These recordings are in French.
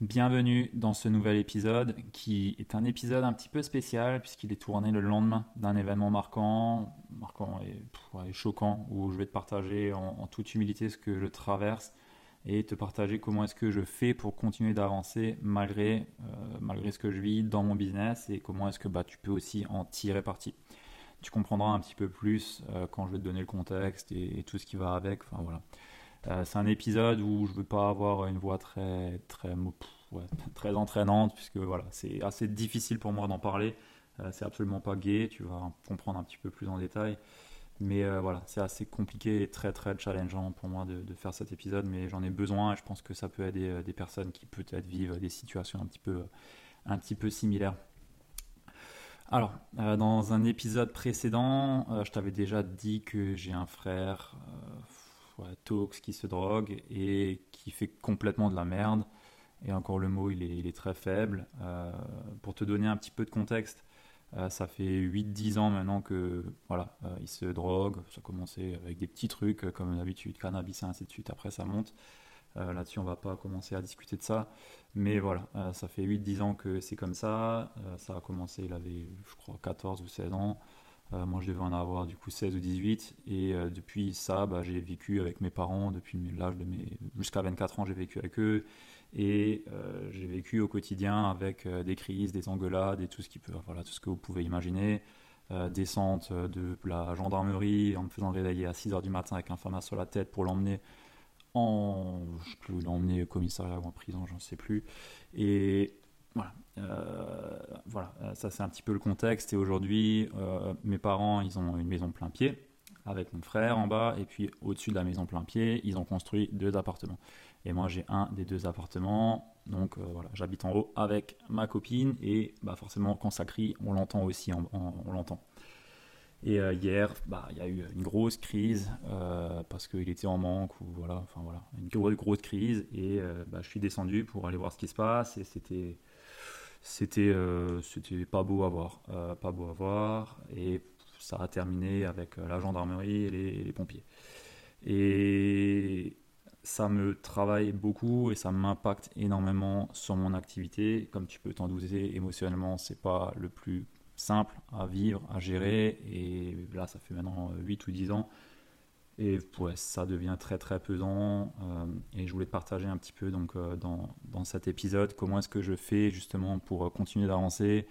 Bienvenue dans ce nouvel épisode qui est un épisode un petit peu spécial puisqu'il est tourné le lendemain d'un événement marquant, marquant et, choquant où je vais te partager en, toute humilité ce que je traverse et te partager comment est-ce que je fais pour continuer d'avancer malgré, euh, malgré ce que je vis dans mon business et comment est-ce que bah, tu peux aussi en tirer parti. Tu comprendras un petit peu plus euh, quand je vais te donner le contexte et, tout ce qui va avec. Enfin voilà. Euh, c'est un épisode où je veux pas avoir une voix très, très, très entraînante, puisque voilà, c'est assez difficile pour moi d'en parler. Euh, c'est absolument pas gay, tu vas comprendre un petit peu plus en détail. Mais euh, voilà, c'est assez compliqué et très très challengeant pour moi de, faire cet épisode, mais j'en ai besoin et je pense que ça peut aider des personnes qui peut-être vivent des situations un petit peu, un petit peu similaires. Alors, dans un épisode précédent, je t'avais déjà dit que j'ai un frère Tox qui se drogue et qui fait complètement de la merde. Et encore le mot, il est, très faible. Euh, pour te donner un petit peu de contexte, euh, ça fait 8-10 ans maintenant que voilà, euh, il se drogue. Ça a commencé avec des petits trucs comme d'habitude, cannabis et ainsi de suite. Après, ça monte. Là-dessus, on va pas commencer à discuter de ça. Mais voilà, ça fait 8-10 ans que c'est comme ça. ça a commencé, il avait, je crois, 14 ou 16 ans. Euh, moi, je devais en avoir du coup 16 ou 18. Et euh, depuis ça, bah, j'ai vécu avec mes parents depuis l'âge de mes. Jusqu'à 24 ans, j'ai vécu avec eux. Et euh, j'ai vécu au quotidien avec des crises, des engueulades et tout ce, qui peut, voilà, tout ce que vous pouvez imaginer. descente de la gendarmerie en me faisant réveiller à 6h du matin avec un famas sur la tête pour l'emmener en. Je l'emmener au commissariat ou en prison, j'en sais plus. Et voilà, euh, euh, ça c'est un petit peu le contexte. Et aujourd'hui, euh, mes parents, ils ont une maison plein pied avec mon frère en bas, et puis au-dessus de la maison plein pied, ils ont construit deux appartements. Et moi, j'ai un des deux appartements. Donc voilà, j'habite en haut avec ma copine, et bah, forcément, quand ça crie, on l'entend aussi, on l'entend. Et hier, bah, il y a eu une grosse crise parce qu'il était en manque ou voilà, enfin voilà, une grosse, grosse crise. Et bah, je suis descendu pour aller voir ce qui se passe et c'était c'était euh, c'était pas beau à voir, euh, pas beau à voir, et ça a terminé avec euh, la gendarmerie et les, pompiers. Et ça me travaille beaucoup et ça m'impacte énormément sur mon activité. Comme tu peux t'en douter, émotionnellement, c'est pas le plus simple à vivre, à gérer. Et là, ça fait maintenant 8 ou 10 ans et ça devient très très pesant. Euh, et je voulais partager un petit peu donc, euh, dans, dans, cet épisode comment est-ce que je fais justement pour euh, continuer d'avancer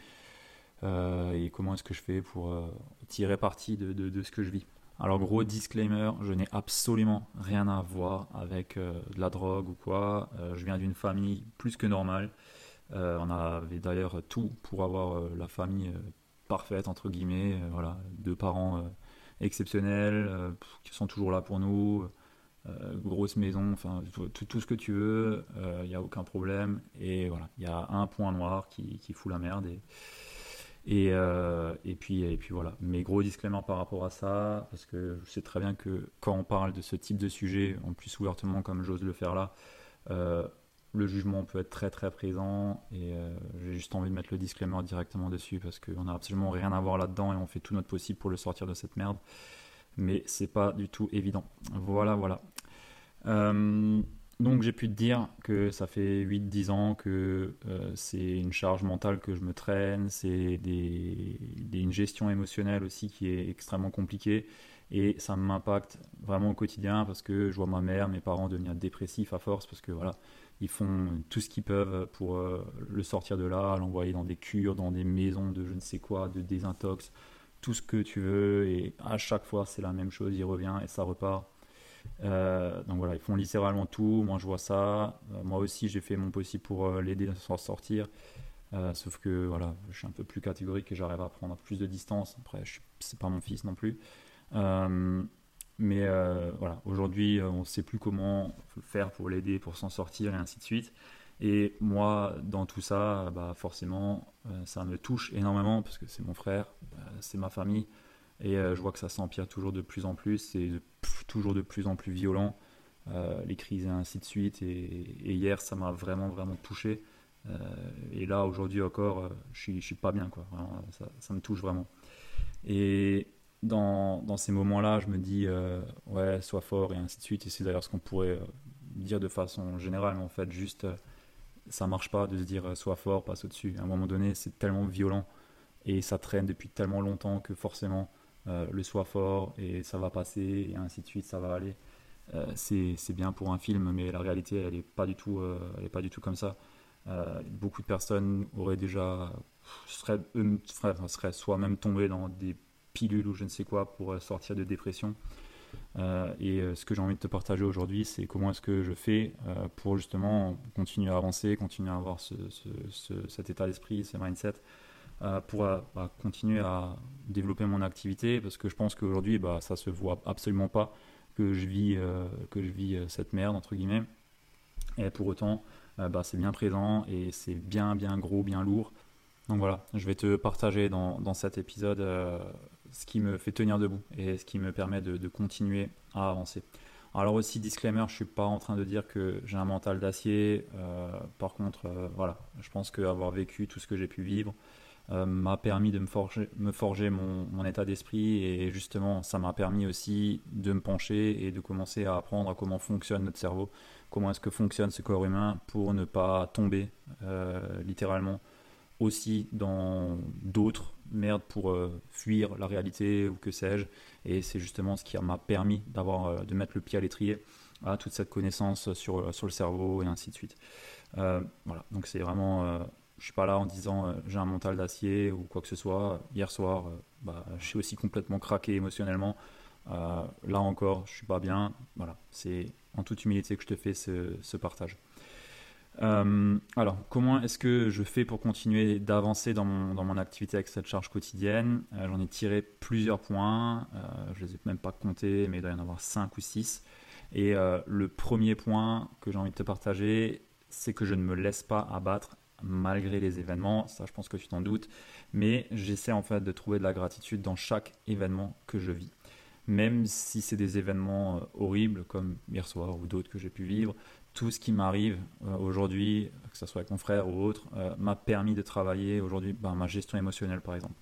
et comment est-ce que je fais pour tirer parti de, de, ce que je vis. Alors gros disclaimer, je n'ai absolument rien à voir avec de la drogue ou quoi. je viens d'une famille plus que normale. on avait d'ailleurs tout pour avoir la famille parfaite entre guillemets. voilà, deux parents exceptionnels, euh, qui sont toujours là pour nous, euh, grosse maison, enfin tout, ce que tu veux, il euh, n'y a aucun problème. Et voilà, il y a un point noir qui, qui fout la merde. Et, et, et, puis, et puis voilà. Mais gros disclaimer par rapport à ça, parce que je sais très bien que quand on parle de ce type de sujet, en plus ouvertement comme j'ose le faire là, le jugement peut être très très présent et euh, j'ai juste envie de mettre le disclaimer directement dessus parce qu'on n'a absolument rien à voir là-dedans et on fait tout notre possible pour le sortir de cette merde. Mais c'est pas du tout évident. Voilà, voilà. Euh, donc j'ai pu te dire que ça fait 8-10 ans que euh, c'est une charge mentale que je me traîne, c'est une gestion émotionnelle aussi qui est extrêmement compliquée et ça m'impacte vraiment au quotidien parce que je vois ma mère, mes parents devenir dépressifs à force parce que voilà, ils font tout ce qu'ils peuvent pour euh, le sortir de là, l'envoyer dans des cures, dans des maisons de je ne sais quoi, de désintox, tout ce que tu veux. Et à chaque fois, c'est la même chose, il revient et ça repart. Euh, donc voilà, ils font littéralement tout. Moi, je vois ça. Euh, moi aussi, j'ai fait mon possible pour l'aider à s'en sortir. sauf que voilà, je suis un peu plus catégorique et j'arrive à prendre plus de distance. Après, c'est pas mon fils non plus. Mais euh, voilà, aujourd'hui, euh, on ne sait plus comment faire pour l'aider, pour s'en sortir et ainsi de suite. Et moi, dans tout ça, bah forcément, ça me touche énormément parce que c'est mon frère, c'est ma famille. Et je vois que ça s'empire toujours de plus en plus, c'est toujours de plus en plus violent. les crises et ainsi de suite. Et, hier, ça m'a vraiment, vraiment touché. et là, aujourd'hui encore, je suis, suis pas bien, quoi. ça, ça, me touche vraiment. Et dans, ces moments-là, je me dis, euh, ouais, sois fort et ainsi de suite. Et c'est d'ailleurs ce qu'on pourrait euh, dire de façon générale, en fait, juste, euh, ça marche pas de se dire, sois fort, passe au-dessus. À un moment donné, c'est tellement violent et ça traîne depuis tellement longtemps que forcément, le sois fort et ça va passer et ainsi de suite, ça va aller. c'est bien pour un film, mais la réalité, elle n'est pas, du tout, pas du tout comme ça. beaucoup de personnes auraient déjà, seraient, seraient soit même tombées dans des pilule ou je ne sais quoi pour euh, sortir de dépression. Euh, et euh, ce que j'ai envie de te partager aujourd'hui, c'est comment est-ce que je fais pour justement continuer à avancer, continuer à avoir ce, cet état d'esprit, ce mindset, pour bah, continuer à développer mon activité, parce que je pense qu'aujourd'hui, bah, ça se voit absolument pas que je vis, que je vis cette merde, entre guillemets. Et pour autant, bah, c'est bien présent et c'est bien, bien gros, bien lourd. Donc voilà, je vais te partager dans, dans cet épisode ce qui me fait tenir debout et ce qui me permet de, continuer à avancer. Alors aussi, disclaimer, je suis pas en train de dire que j'ai un mental d'acier. Euh, par contre, euh, voilà, je pense qu'avoir vécu tout ce que j'ai pu vivre euh, m'a permis de me forger, me forger mon, mon état d'esprit et justement, ça m'a permis aussi de me pencher et de commencer à apprendre à comment fonctionne notre cerveau, comment est-ce que fonctionne ce corps humain pour ne pas tomber littéralement aussi dans d'autres merdes pour euh, fuir la réalité ou que sais-je. Et c'est justement ce qui m'a permis d'avoir, euh, de mettre le pied à l'étrier à toute cette connaissance sur, euh, sur le cerveau et ainsi de suite. voilà, donc c'est vraiment, je suis pas là en disant j'ai un mental d'acier ou quoi que ce soit. Hier soir, bah, je suis aussi complètement craqué émotionnellement. là encore, je suis pas bien. Voilà, c'est en toute humilité que je te fais ce, ce partage. Euh, alors, comment est-ce que je fais pour continuer d'avancer dans mon, dans mon, activité avec cette charge quotidienne? Euh, J'en ai tiré plusieurs points, euh, je ne les ai même pas comptés, mais il doit y en avoir 5 ou 6. Et le premier point que j'ai envie de te partager, c'est que je ne me laisse pas abattre malgré les événements, ça je pense que tu t'en doutes, mais j'essaie en fait de trouver de la gratitude dans chaque événement que je vis. Même si c'est des événements horribles comme hier soir ou d'autres que j'ai pu vivre, tout ce qui m'arrive euh, aujourd'hui, que ce soit avec mon frère ou autre, euh, m'a permis de travailler aujourd'hui bah, ma gestion émotionnelle par exemple,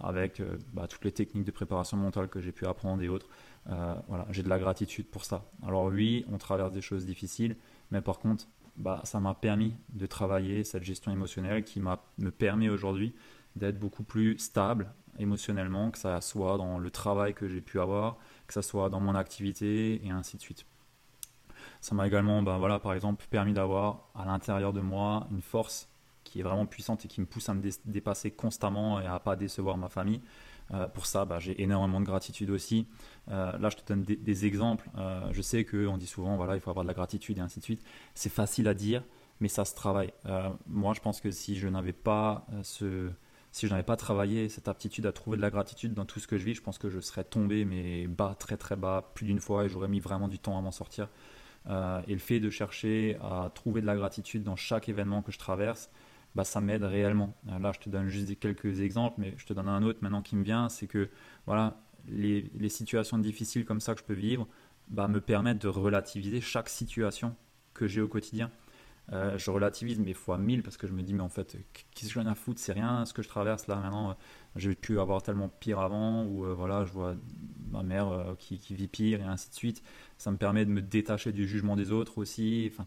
avec euh, bah, toutes les techniques de préparation mentale que j'ai pu apprendre et autres. voilà, j'ai de la gratitude pour ça. Alors oui, on traverse des choses difficiles, mais par contre, bah, ça m'a permis de travailler cette gestion émotionnelle qui me permet aujourd'hui d'être beaucoup plus stable émotionnellement, que ça soit dans le travail que j'ai pu avoir, que ça soit dans mon activité et ainsi de suite. Ça m'a également, ben voilà, par exemple, permis d'avoir à l'intérieur de moi une force qui est vraiment puissante et qui me pousse à me dépasser constamment et à pas décevoir ma famille. Euh, pour ça, bah, j'ai énormément de gratitude aussi. Euh, là, je te donne des, exemples. Euh, je sais qu'on dit souvent, voilà, il faut avoir de la gratitude et ainsi de suite. C'est facile à dire, mais ça se travaille. moi, je pense que si je n'avais pas ce, si je n'avais pas travaillé cette aptitude à trouver de la gratitude dans tout ce que je vis, je pense que je serais tombé, mais bas, très très bas, plus d'une fois, et j'aurais mis vraiment du temps à m'en sortir. Euh, et le fait de chercher à trouver de la gratitude dans chaque événement que je traverse, bah, ça m'aide réellement. Euh, là, je te donne juste quelques exemples, mais je te donne un autre maintenant qui me vient, c'est que voilà, les, les, situations difficiles comme ça que je peux vivre bah, me permettent de relativiser chaque situation que j'ai au quotidien. Euh, je relativise mes fois 1000 parce que je me dis, mais en fait, que je viens à foutre C'est rien ce que je traverse là maintenant. J'ai pu avoir tellement pire avant, ou voilà, je vois ma mère qui, qui, vit pire et ainsi de suite ça me permet de me détacher du jugement des autres aussi. Enfin,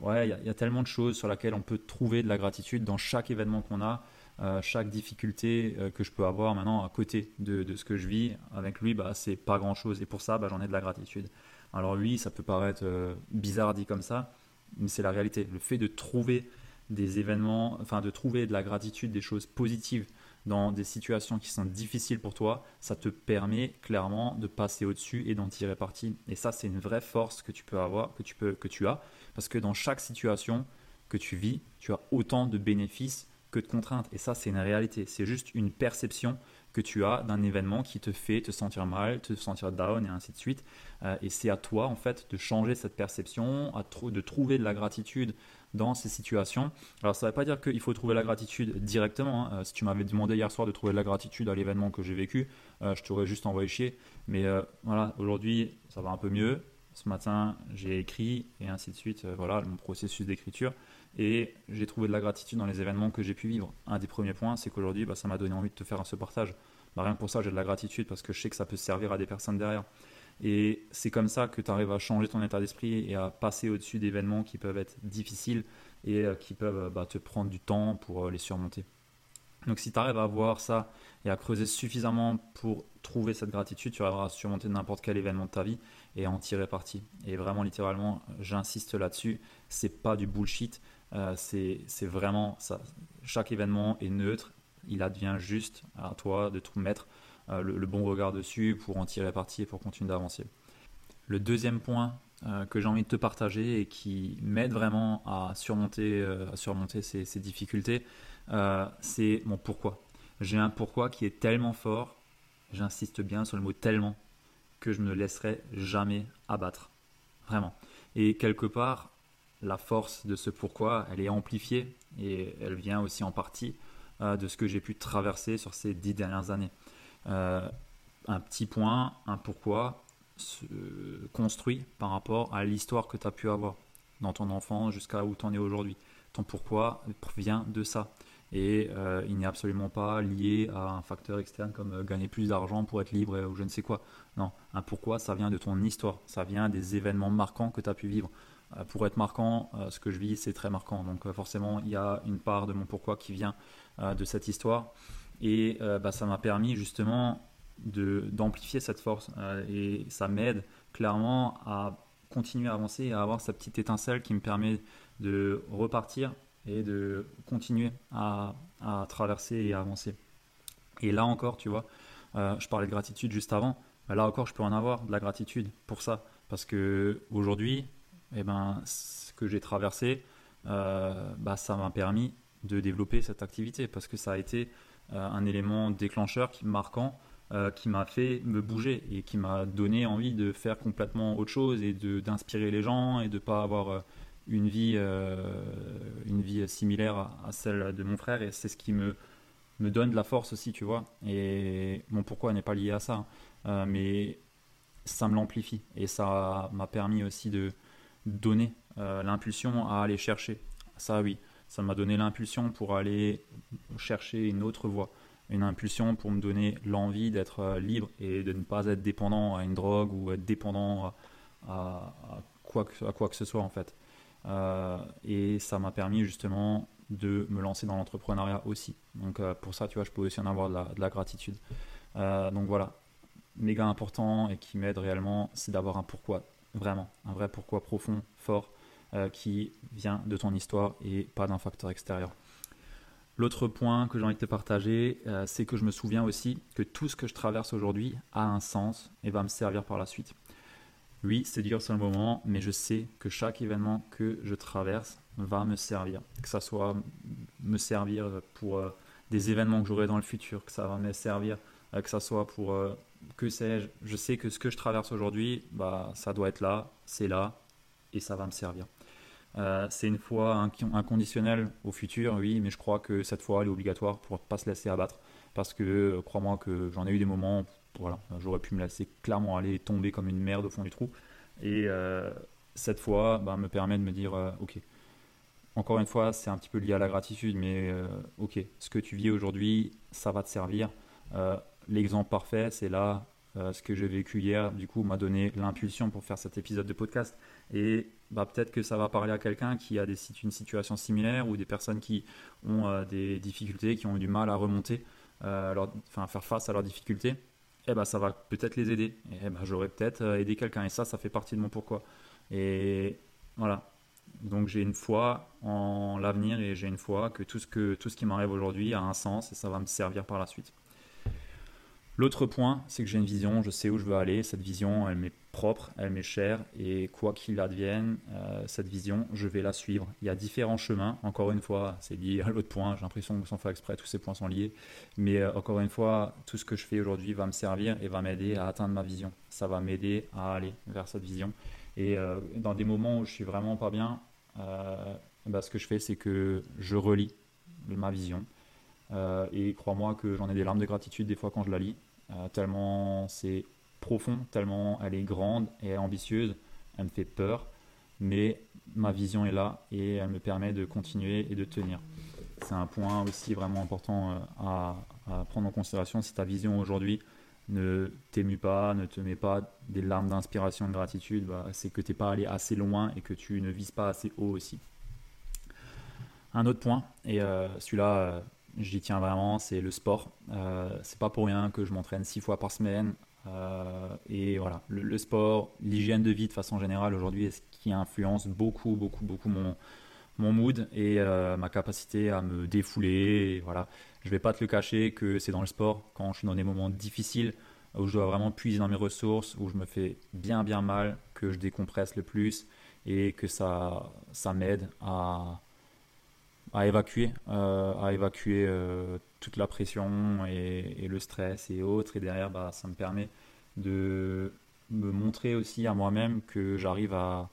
ouais, il y, a tellement de choses sur lesquelles on peut trouver de la gratitude dans chaque événement qu'on a, euh, chaque difficulté euh, que je peux avoir maintenant à côté de, ce que je vis. Avec lui, bah, c'est pas grand chose et pour ça, bah, j'en ai de la gratitude. Alors, lui, ça peut paraître euh, bizarre dit comme ça, mais c'est la réalité. Le fait de trouver des événements, enfin, de trouver de la gratitude, des choses positives dans des situations qui sont difficiles pour toi, ça te permet clairement de passer au-dessus et d'en tirer parti. Et ça, c'est une vraie force que tu peux avoir, que tu, peux, que tu as, parce que dans chaque situation que tu vis, tu as autant de bénéfices que de contraintes. Et ça, c'est une réalité. C'est juste une perception que tu as d'un événement qui te fait te sentir mal, te sentir down et ainsi de suite. Euh, et c'est à toi, en fait, de changer cette perception, à de trouver de la gratitude dans ces situations. Alors, ça ne veut pas dire qu'il faut trouver la gratitude directement. Hein. Euh, si tu m'avais demandé hier soir de trouver de la gratitude à l'événement que j'ai vécu, euh, je t'aurais juste envoyé chier. Mais voilà, aujourd'hui, ça va un peu mieux. Ce matin, j'ai écrit et ainsi de suite. voilà, mon processus d'écriture. Et j'ai trouvé de la gratitude dans les événements que j'ai pu vivre. Un des premiers points, c'est qu'aujourd'hui, bah, ça m'a donné envie de te faire ce partage. Bah, rien que pour ça, j'ai de la gratitude parce que je sais que ça peut servir à des personnes derrière. Et c'est comme ça que tu arrives à changer ton état d'esprit et à passer au-dessus d'événements qui peuvent être difficiles et euh, qui peuvent bah, te prendre du temps pour euh, les surmonter. Donc si tu arrives à voir ça et à creuser suffisamment pour trouver cette gratitude, tu arriveras à surmonter n'importe quel événement de ta vie et à en tirer parti. Et vraiment littéralement, j'insiste là-dessus, c'est pas du bullshit, euh, c'est vraiment ça. Chaque événement est neutre, il advient juste à toi de tout mettre euh, le, bon regard dessus pour en tirer parti et pour continuer d'avancer. Le deuxième point euh, que j'ai envie de te partager et qui m'aide vraiment à surmonter, à surmonter ces, ces difficultés, c'est mon pourquoi. J'ai un pourquoi qui est tellement fort, j'insiste bien sur le mot tellement, que je ne me laisserai jamais abattre. Vraiment. Et quelque part, la force de ce pourquoi, elle est amplifiée et elle vient aussi en partie euh, de ce que j'ai pu traverser sur ces dix dernières années. Euh, un petit point, un pourquoi se construit par rapport à l'histoire que tu as pu avoir dans ton enfance jusqu'à où tu en es aujourd'hui. Ton pourquoi vient de ça. Et euh, il n'est absolument pas lié à un facteur externe comme gagner plus d'argent pour être libre ou je ne sais quoi. Non, un pourquoi, ça vient de ton histoire, ça vient des événements marquants que tu as pu vivre. Euh, pour être marquant, euh, ce que je vis, c'est très marquant. Donc euh, forcément, il y a une part de mon pourquoi qui vient de cette histoire. Et bah, ça m'a permis justement d'amplifier cette force. et ça m'aide clairement à continuer à avancer et à avoir cette petite étincelle qui me permet de repartir et de continuer à, à traverser et à avancer. Et là encore, tu vois, je parlais de gratitude juste avant. Là encore, je peux en avoir de la gratitude pour ça. Parce que aujourd'hui, eh ben, ce que j'ai traversé, euh, bah, ça m'a permis de développer cette activité parce que ça a été euh, un élément déclencheur qui marquant euh, qui m'a fait me bouger et qui m'a donné envie de faire complètement autre chose et d'inspirer les gens et de pas avoir une vie, une vie similaire à, celle de mon frère et c'est ce qui me, me donne de la force aussi, tu vois. Et mon pourquoi n'est pas lié à ça, hein. mais ça me l'amplifie et ça m'a permis aussi de, donner euh, l'impulsion à aller chercher. Ça, oui, ça m'a donné l'impulsion pour aller chercher une autre voie, une impulsion pour me donner l'envie d'être euh, libre et de ne pas être dépendant à une drogue ou être dépendant à, quoi, que, à quoi que ce soit en fait. Euh, et ça m'a permis justement de me lancer dans l'entrepreneuriat aussi. Donc pour ça, tu vois, je peux aussi en avoir de la gratitude. donc voilà, méga important et qui m'aide réellement, c'est d'avoir un pourquoi Vraiment, un vrai pourquoi profond, fort, euh, qui vient de ton histoire et pas d'un facteur extérieur. L'autre point que j'ai envie de te partager, euh, c'est que je me souviens aussi que tout ce que je traverse aujourd'hui a un sens et va me servir par la suite. Oui, c'est dur sur le moment, mais je sais que chaque événement que je traverse va me servir. Que ça soit me servir pour euh, des événements que j'aurai dans le futur, que ça va me servir, que ça soit pour que sais-je, je sais que ce que je traverse aujourd'hui, bah, ça doit être là, c'est là, et ça va me servir. Euh, c'est une foi inconditionnelle au futur, oui, mais je crois que cette foi, elle est obligatoire pour ne pas se laisser abattre. Parce que, euh, crois-moi que j'en ai eu des moments, voilà, j'aurais pu me laisser clairement aller tomber comme une merde au fond du trou. Et euh, cette foi bah, me permet de me dire, ok, encore une fois, c'est un petit peu lié à la gratitude, mais ok, ce que tu vis aujourd'hui, ça va te servir l'exemple parfait, c'est là euh, ce que j'ai vécu hier, du coup, m'a donné l'impulsion pour faire cet épisode de podcast. Et bah, peut-être que ça va parler à quelqu'un qui a une situation similaire ou des personnes qui ont euh, des difficultés, qui ont eu du mal à remonter, euh, faire face à leurs difficultés. Et bah, ça va peut-être les aider. Et bah, j'aurais peut-être aidé quelqu'un. Et ça, ça fait partie de mon pourquoi. Et voilà. Donc j'ai une foi en l'avenir et j'ai une foi que tout ce, que, tout ce qui m'arrive aujourd'hui a un sens et ça va me servir par la suite. L'autre point, c'est que j'ai une vision, je sais où je veux aller. Cette vision, elle m'est propre, elle m'est chère et quoi qu'il advienne, euh, cette vision, je vais la suivre. Il y a différents chemins, encore une fois, c'est lié à l'autre point, j'ai l'impression que sans faire exprès, tous ces points sont liés, mais euh, encore une fois, tout ce que je fais aujourd'hui va me servir et va m'aider à atteindre ma vision. Ça va m'aider à aller vers cette vision. Et euh, dans des moments où je suis vraiment pas bien, bah, ce que je fais, c'est que je relis ma vision. et crois-moi que j'en ai des larmes de gratitude des fois quand je la lis, tellement c'est profond, tellement elle est grande et ambitieuse, elle me fait peur, mais ma vision est là et elle me permet de continuer et de tenir. C'est un point aussi vraiment important euh, à, prendre en considération. Si ta vision aujourd'hui ne t'émue pas, ne te met pas des larmes d'inspiration et de gratitude, bah, c'est que tu n'es pas allé assez loin et que tu ne vises pas assez haut aussi. Un autre point, et euh, celui-là, euh, j'y tiens vraiment, c'est le sport. c'est pas pour rien que je m'entraîne six fois par semaine euh, et voilà, le, sport, l'hygiène de vie de façon générale aujourd'hui est ce qui influence beaucoup, beaucoup, beaucoup mon, mon mood et euh, ma capacité à me défouler. Et voilà, je vais pas te le cacher que c'est dans le sport quand je suis dans des moments difficiles où je dois vraiment puiser dans mes ressources, où je me fais bien bien mal, que je décompresse le plus et que ça, ça m'aide à, à évacuer, euh, à évacuer euh, toute la pression et, le stress et autres. Et derrière, bah, ça me permet de me montrer aussi à moi-même que j'arrive à,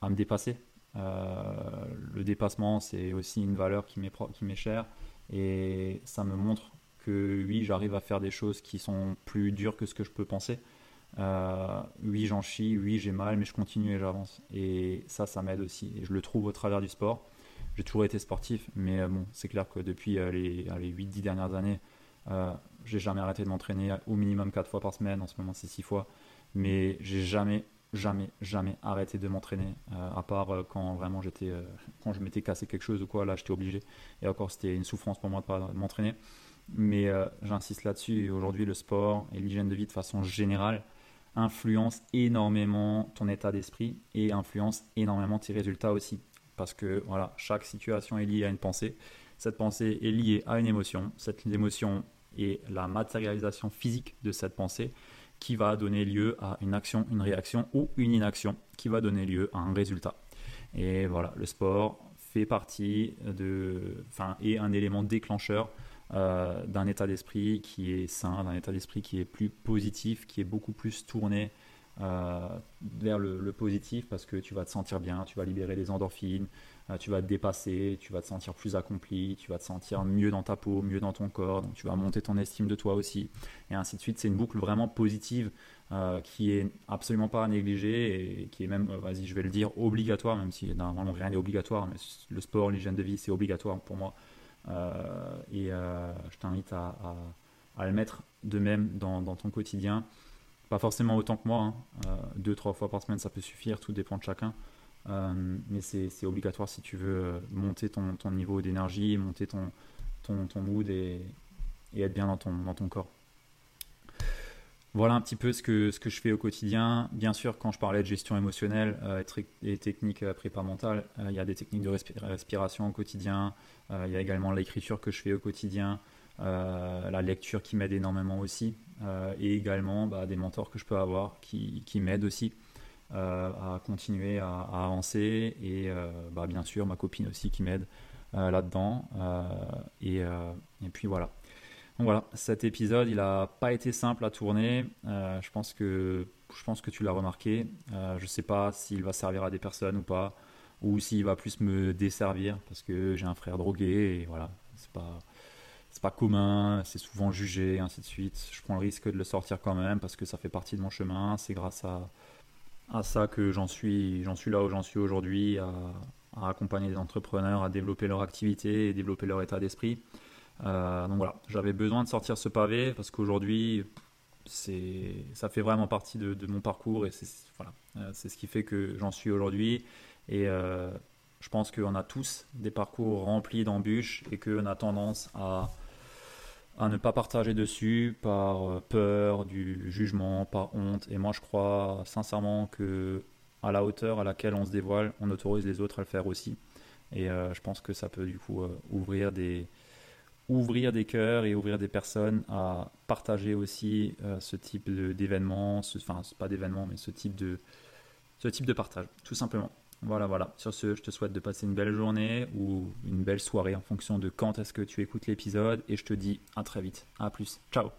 à, me dépasser. Euh, le dépassement, c'est aussi une valeur qui m'est chère et ça me montre que oui, j'arrive à faire des choses qui sont plus dures que ce que je peux penser. oui, j'en chie, oui, j'ai mal, mais je continue et j'avance. Et ça, ça m'aide aussi. Et je le trouve au travers du sport j'ai toujours été sportif, mais euh, bon, c'est clair que depuis euh, les, les 8-10 dernières années, euh, j'ai jamais arrêté de m'entraîner au minimum 4 fois par semaine, en ce moment c'est 6 fois, mais j'ai jamais, jamais, jamais arrêté de m'entraîner, à part quand vraiment j'étais, quand je m'étais cassé quelque chose ou quoi, là j'étais obligé, et encore c'était une souffrance pour moi de pas m'entraîner, mais j'insiste là-dessus, et aujourd'hui le sport et l'hygiène de vie de façon générale influencent énormément ton état d'esprit et influencent énormément tes résultats aussi parce que voilà, chaque situation est liée à une pensée. Cette pensée est liée à une émotion. Cette émotion est la matérialisation physique de cette pensée qui va donner lieu à une action, une réaction ou une inaction qui va donner lieu à un résultat. Et voilà, le sport fait partie de, enfin, est un élément déclencheur euh, d'un état d'esprit qui est sain, d'un état d'esprit qui est plus positif, qui est beaucoup plus tourné vers le, positif parce que tu vas te sentir bien, tu vas libérer les endorphines, euh, tu vas te dépasser, tu vas te sentir plus accompli, tu vas te sentir mieux dans ta peau, mieux dans ton corps, donc tu vas monter ton estime de toi aussi, et ainsi de suite. C'est une boucle vraiment positive euh, qui est absolument pas à négliger et qui est même, vas-y, je vais le dire, obligatoire, même si normalement rien n'est obligatoire, mais le sport, l'hygiène de vie, c'est obligatoire pour moi. et je t'invite à, le mettre de même dans ton quotidien. Pas forcément autant que moi, hein. euh, deux, trois fois par semaine ça peut suffire, tout dépend de chacun. Euh, mais c'est obligatoire si tu veux euh, monter ton, niveau d'énergie, monter ton, ton, mood et, et, être bien dans ton, dans ton corps. Voilà un petit peu ce que, ce que je fais au quotidien. Bien sûr, quand je parlais de gestion émotionnelle et techniques prépa mentale, il y a des techniques de respiration au quotidien. il y a également l'écriture que je fais au quotidien. Euh, la lecture qui m'aide énormément aussi, euh, et également bah, des mentors que je peux avoir qui, m'aident aussi euh, à continuer à, avancer, et bah, bien sûr ma copine aussi qui m'aide là-dedans, et, et, puis voilà. Donc voilà, cet épisode, il n'a pas été simple à tourner. je, pense que, je pense que tu l'as remarqué. je ne sais pas s'il va servir à des personnes ou pas, ou s'il va plus me desservir parce que j'ai un frère drogué et voilà, c'est pas c'est pas commun, c'est souvent jugé, ainsi de suite. Je prends le risque de le sortir quand même parce que ça fait partie de mon chemin. C'est grâce à, à ça que j'en suis, suis là où j'en suis aujourd'hui, à, accompagner des entrepreneurs à développer leur activité et développer leur état d'esprit. Euh, donc voilà, j'avais besoin de sortir ce pavé parce qu'aujourd'hui, ça fait vraiment partie de, mon parcours et c'est, voilà, euh, ce qui fait que j'en suis aujourd'hui. Et euh, je pense qu'on a tous des parcours remplis d'embûches et qu'on a tendance à à ne pas partager dessus par euh, peur du jugement, par honte. Et moi, je crois sincèrement que à la hauteur à laquelle on se dévoile, on autorise les autres à le faire aussi. Et euh, je pense que ça peut du coup euh, ouvrir des ouvrir cœurs et ouvrir des personnes à partager aussi ce type d'événement, enfin pas d'événement, mais ce type de partage, tout simplement. Voilà, voilà. Sur ce, je te souhaite de passer une belle journée ou une belle soirée en fonction de quand est-ce que tu écoutes l'épisode et je te dis à très vite. À plus. Ciao.